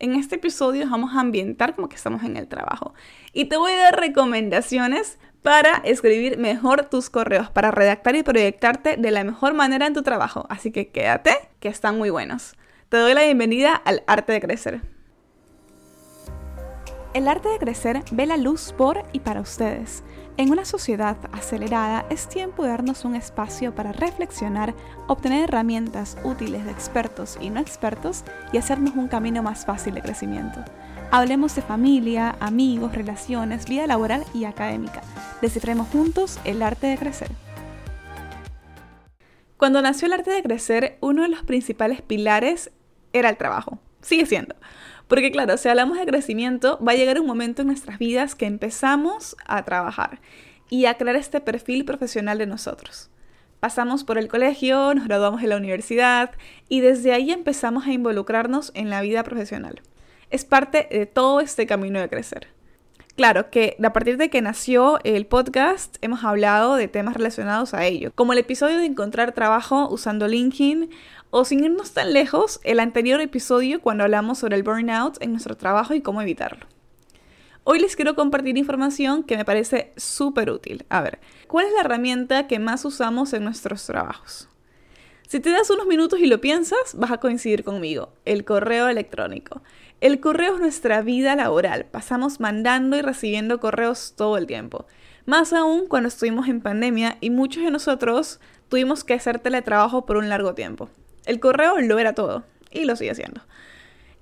En este episodio vamos a ambientar como que estamos en el trabajo. Y te voy a dar recomendaciones para escribir mejor tus correos, para redactar y proyectarte de la mejor manera en tu trabajo. Así que quédate, que están muy buenos. Te doy la bienvenida al arte de crecer. El arte de crecer ve la luz por y para ustedes. En una sociedad acelerada es tiempo de darnos un espacio para reflexionar, obtener herramientas útiles de expertos y no expertos y hacernos un camino más fácil de crecimiento. Hablemos de familia, amigos, relaciones, vida laboral y académica. Descifremos juntos el arte de crecer. Cuando nació el arte de crecer, uno de los principales pilares era el trabajo. Sigue siendo. Porque claro, si hablamos de crecimiento, va a llegar un momento en nuestras vidas que empezamos a trabajar y a crear este perfil profesional de nosotros. Pasamos por el colegio, nos graduamos en la universidad y desde ahí empezamos a involucrarnos en la vida profesional. Es parte de todo este camino de crecer. Claro que a partir de que nació el podcast hemos hablado de temas relacionados a ello, como el episodio de encontrar trabajo usando LinkedIn o sin irnos tan lejos, el anterior episodio cuando hablamos sobre el burnout en nuestro trabajo y cómo evitarlo. Hoy les quiero compartir información que me parece súper útil. A ver, ¿cuál es la herramienta que más usamos en nuestros trabajos? Si te das unos minutos y lo piensas, vas a coincidir conmigo. El correo electrónico. El correo es nuestra vida laboral. Pasamos mandando y recibiendo correos todo el tiempo. Más aún cuando estuvimos en pandemia y muchos de nosotros tuvimos que hacer teletrabajo por un largo tiempo. El correo lo era todo y lo sigue haciendo.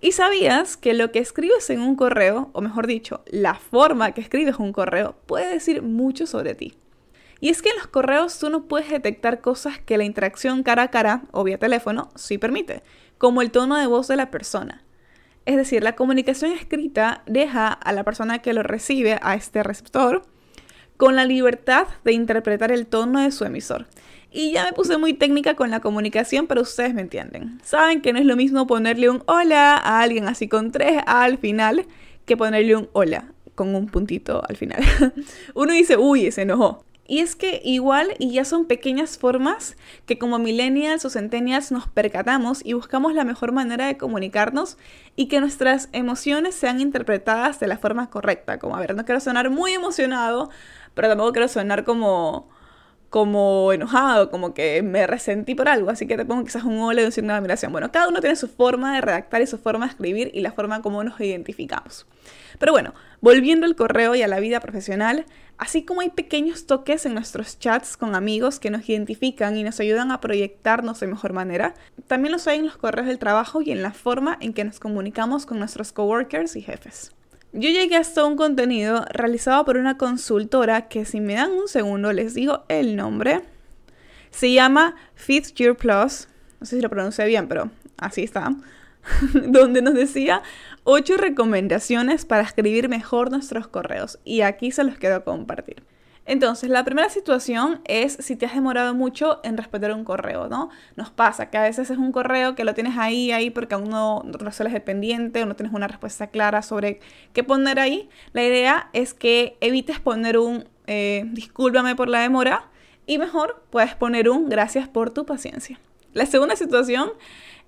¿Y sabías que lo que escribes en un correo, o mejor dicho, la forma que escribes un correo, puede decir mucho sobre ti? Y es que en los correos tú no puedes detectar cosas que la interacción cara a cara o vía teléfono sí permite, como el tono de voz de la persona. Es decir, la comunicación escrita deja a la persona que lo recibe, a este receptor, con la libertad de interpretar el tono de su emisor. Y ya me puse muy técnica con la comunicación, pero ustedes me entienden. Saben que no es lo mismo ponerle un hola a alguien así con tres A al final que ponerle un hola con un puntito al final. Uno dice, uy, se enojó. Y es que igual, y ya son pequeñas formas que como millennials o centennials nos percatamos y buscamos la mejor manera de comunicarnos y que nuestras emociones sean interpretadas de la forma correcta. Como, a ver, no quiero sonar muy emocionado, pero tampoco quiero sonar como como enojado, como que me resentí por algo, así que te pongo quizás un hola y un signo de admiración. Bueno, cada uno tiene su forma de redactar y su forma de escribir y la forma como nos identificamos. Pero bueno, volviendo al correo y a la vida profesional, así como hay pequeños toques en nuestros chats con amigos que nos identifican y nos ayudan a proyectarnos de mejor manera, también los hay en los correos del trabajo y en la forma en que nos comunicamos con nuestros coworkers y jefes. Yo llegué hasta un contenido realizado por una consultora que si me dan un segundo les digo el nombre. Se llama Fifth Year Plus. No sé si lo pronuncié bien, pero así está. donde nos decía ocho recomendaciones para escribir mejor nuestros correos. Y aquí se los quiero compartir. Entonces, la primera situación es si te has demorado mucho en responder un correo, ¿no? Nos pasa que a veces es un correo que lo tienes ahí, ahí, porque aún no, resuelves el pendiente o no tienes una respuesta clara sobre qué poner ahí. La idea es que evites poner un eh, discúlpame por la demora y mejor puedes poner un gracias por tu paciencia. La segunda situación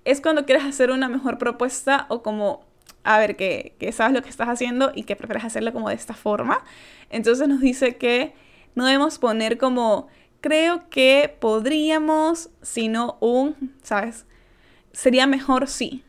es cuando quieres hacer una mejor propuesta o como a ver, que, sabes lo que estás haciendo y que prefieres hacerlo como de esta forma. Entonces nos dice que no debemos poner como, creo que podríamos, sino un, ¿sabes? Sería mejor si.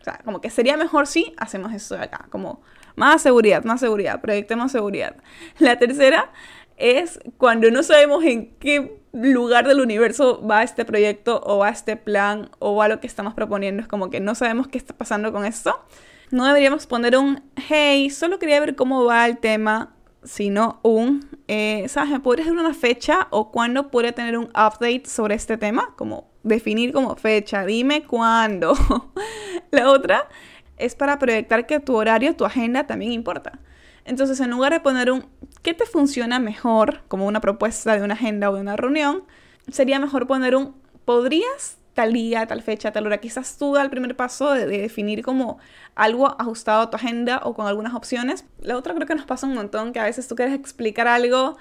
O sea, como que sería mejor si hacemos eso de acá. Como más seguridad, más seguridad, proyectemos seguridad. La tercera es cuando no sabemos en qué lugar del universo va este proyecto o va este plan o va lo que estamos proponiendo. Es como que no sabemos qué está pasando con esto. No deberíamos poner un, hey, solo quería ver cómo va el tema sino un, eh, ¿sabes? ¿Me podrías dar una fecha o cuándo podría tener un update sobre este tema? Como definir como fecha, dime cuándo. La otra es para proyectar que tu horario, tu agenda también importa. Entonces, en lugar de poner un ¿qué te funciona mejor? como una propuesta de una agenda o de una reunión, sería mejor poner un ¿podrías tal día, tal fecha, tal hora. Quizás tú da el primer paso de, definir como algo ajustado a tu agenda o con algunas opciones. La otra creo que nos pasa un montón, que a veces tú quieres explicar algo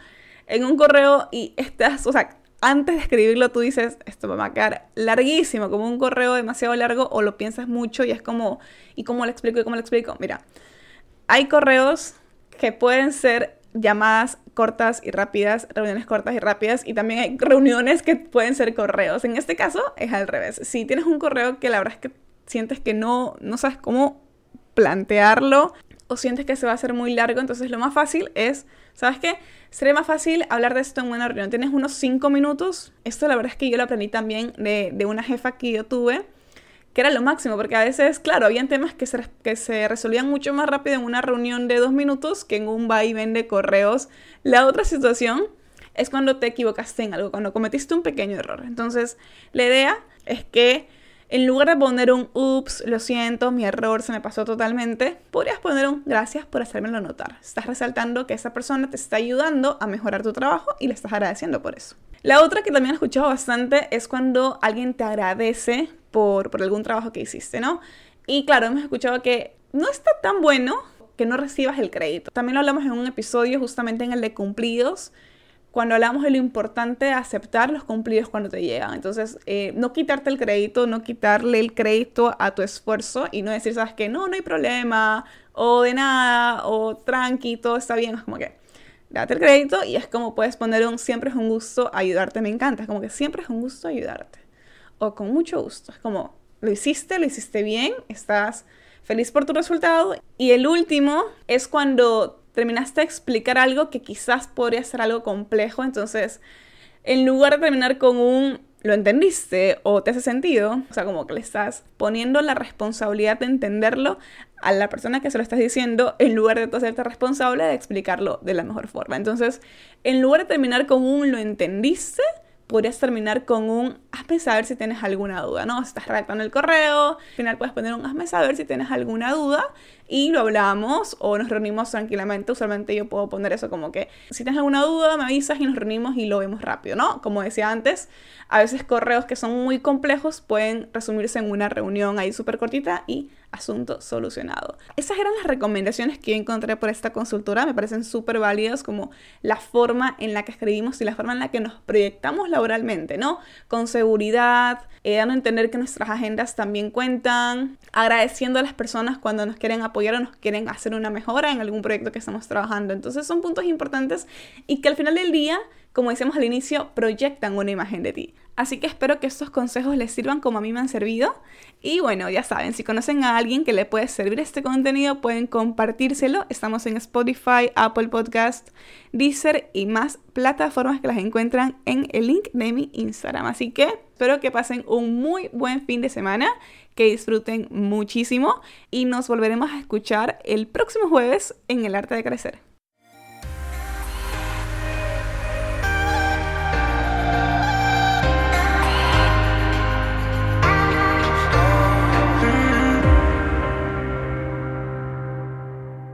en un correo y estás, o sea, antes de escribirlo tú dices, esto va a quedar larguísimo, como un correo demasiado largo, o lo piensas mucho y es como, ¿y cómo lo explico? ¿Y cómo lo explico? Mira, hay correos que pueden ser llamadas cortas y rápidas, reuniones cortas y rápidas, y también hay reuniones que pueden ser correos. En este caso es al revés. Si tienes un correo que la verdad es que sientes que no, no sabes cómo plantearlo o sientes que se va a hacer muy largo, entonces lo más fácil es, ¿sabes qué? Sería más fácil hablar de esto en una reunión. Tienes unos 5 minutos. Esto la verdad es que yo lo aprendí también de, de una jefa que yo tuve que era lo máximo, porque a veces, claro, habían temas que se, que se resolvían mucho más rápido en una reunión de dos minutos que en un va y vende correos. La otra situación es cuando te equivocaste en algo, cuando cometiste un pequeño error. Entonces, la idea es que en lugar de poner un ups, lo siento, mi error se me pasó totalmente, podrías poner un gracias por hacérmelo notar. Estás resaltando que esa persona te está ayudando a mejorar tu trabajo y le estás agradeciendo por eso. La otra que también he escuchado bastante es cuando alguien te agradece por, por algún trabajo que hiciste, ¿no? Y claro, hemos escuchado que no está tan bueno que no recibas el crédito. También lo hablamos en un episodio justamente en el de cumplidos, cuando hablamos de lo importante de aceptar los cumplidos cuando te llegan. Entonces, eh, no quitarte el crédito, no quitarle el crédito a tu esfuerzo y no decir, sabes que no, no hay problema, o de nada, o tranqui, todo está bien. Es como que, date el crédito y es como puedes poner un siempre es un gusto ayudarte, me encanta. Es como que siempre es un gusto ayudarte o con mucho gusto. Es como, lo hiciste, lo hiciste bien, estás feliz por tu resultado. Y el último es cuando terminaste de explicar algo que quizás podría ser algo complejo, entonces en lugar de terminar con un lo entendiste o te hace sentido, o sea, como que le estás poniendo la responsabilidad de entenderlo a la persona que se lo estás diciendo en lugar de tú hacerte responsable de explicarlo de la mejor forma. Entonces, en lugar de terminar con un lo entendiste, podrías terminar con un hazme saber si tienes alguna duda, ¿no? Si estás redactando el correo, al final puedes poner un hazme saber si tienes alguna duda y lo hablamos o nos reunimos tranquilamente. Usualmente yo puedo poner eso como que si tienes alguna duda me avisas y nos reunimos y lo vemos rápido, ¿no? Como decía antes, a veces correos que son muy complejos pueden resumirse en una reunión ahí súper cortita y asunto solucionado. Esas eran las recomendaciones que encontré por esta consultora, me parecen súper válidas como la forma en la que escribimos y la forma en la que nos proyectamos laboralmente, ¿no? Con seguridad, eh, dando a entender que nuestras agendas también cuentan, agradeciendo a las personas cuando nos quieren apoyar o nos quieren hacer una mejora en algún proyecto que estamos trabajando. Entonces son puntos importantes y que al final del día, como decíamos al inicio, proyectan una imagen de ti. Así que espero que estos consejos les sirvan como a mí me han servido. Y bueno, ya saben, si conocen a alguien que le puede servir este contenido, pueden compartírselo. Estamos en Spotify, Apple Podcast, Deezer y más plataformas que las encuentran en el link de mi Instagram. Así que espero que pasen un muy buen fin de semana, que disfruten muchísimo y nos volveremos a escuchar el próximo jueves en El Arte de Crecer.